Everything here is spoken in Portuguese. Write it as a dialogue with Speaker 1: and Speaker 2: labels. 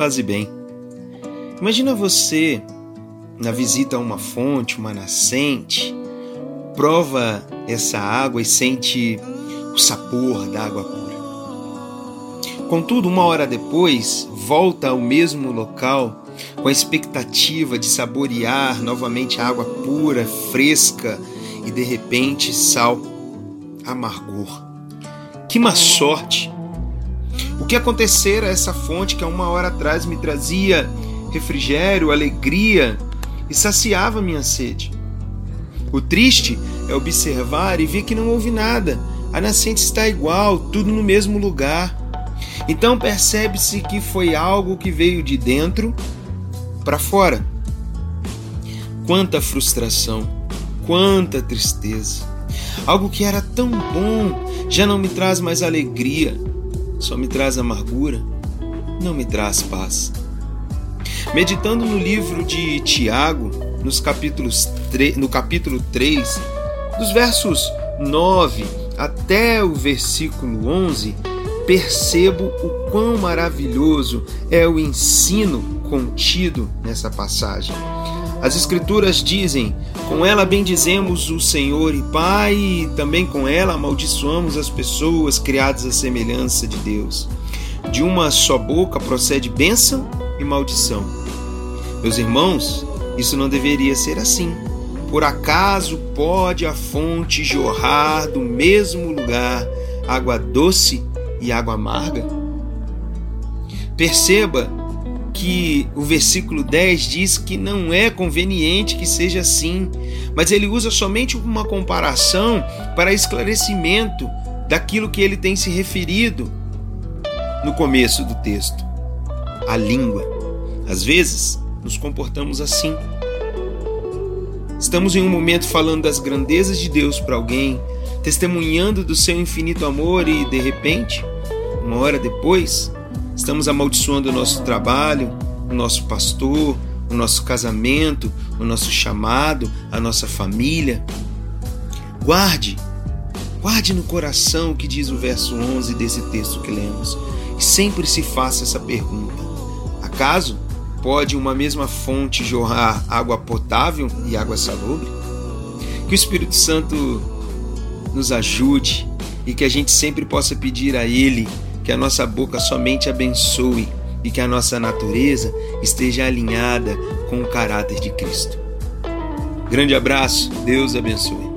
Speaker 1: Paz e bem. Imagina você na visita a uma fonte, uma nascente, prova essa água e sente o sabor da água pura. Contudo, uma hora depois, volta ao mesmo local com a expectativa de saborear novamente a água pura, fresca e de repente sal, amargor. Que má sorte! O que acontecera a essa fonte que há uma hora atrás me trazia refrigério, alegria e saciava minha sede? O triste é observar e ver que não houve nada. A nascente está igual, tudo no mesmo lugar. Então percebe-se que foi algo que veio de dentro para fora. Quanta frustração, quanta tristeza. Algo que era tão bom já não me traz mais alegria, só me traz amargura, não me traz paz. Meditando no livro de Tiago, nos capítulos no capítulo 3, dos versos 9 até o versículo 11, percebo o quão maravilhoso é o ensino contido nessa passagem. As Escrituras dizem: com ela bendizemos o Senhor e Pai, e também com ela amaldiçoamos as pessoas criadas à semelhança de Deus. De uma só boca procede bênção e maldição. Meus irmãos, isso não deveria ser assim. Por acaso pode a fonte jorrar do mesmo lugar água doce e água amarga? Perceba que o versículo 10 diz que não é conveniente que seja assim, mas ele usa somente uma comparação para esclarecimento daquilo que ele tem se referido no começo do texto. A língua. Às vezes, nos comportamos assim. Estamos em um momento falando das grandezas de Deus para alguém, testemunhando do seu infinito amor e, de repente, uma hora depois, estamos amaldiçoando o nosso trabalho, o nosso pastor, o nosso casamento, o nosso chamado, a nossa família. Guarde, guarde no coração o que diz o verso 11 desse texto que lemos e sempre se faça essa pergunta: acaso pode uma mesma fonte jorrar água potável e água salubre? Que o Espírito Santo nos ajude e que a gente sempre possa pedir a Ele que a nossa boca somente abençoe e que a nossa natureza esteja alinhada com o caráter de Cristo. Grande abraço, Deus abençoe.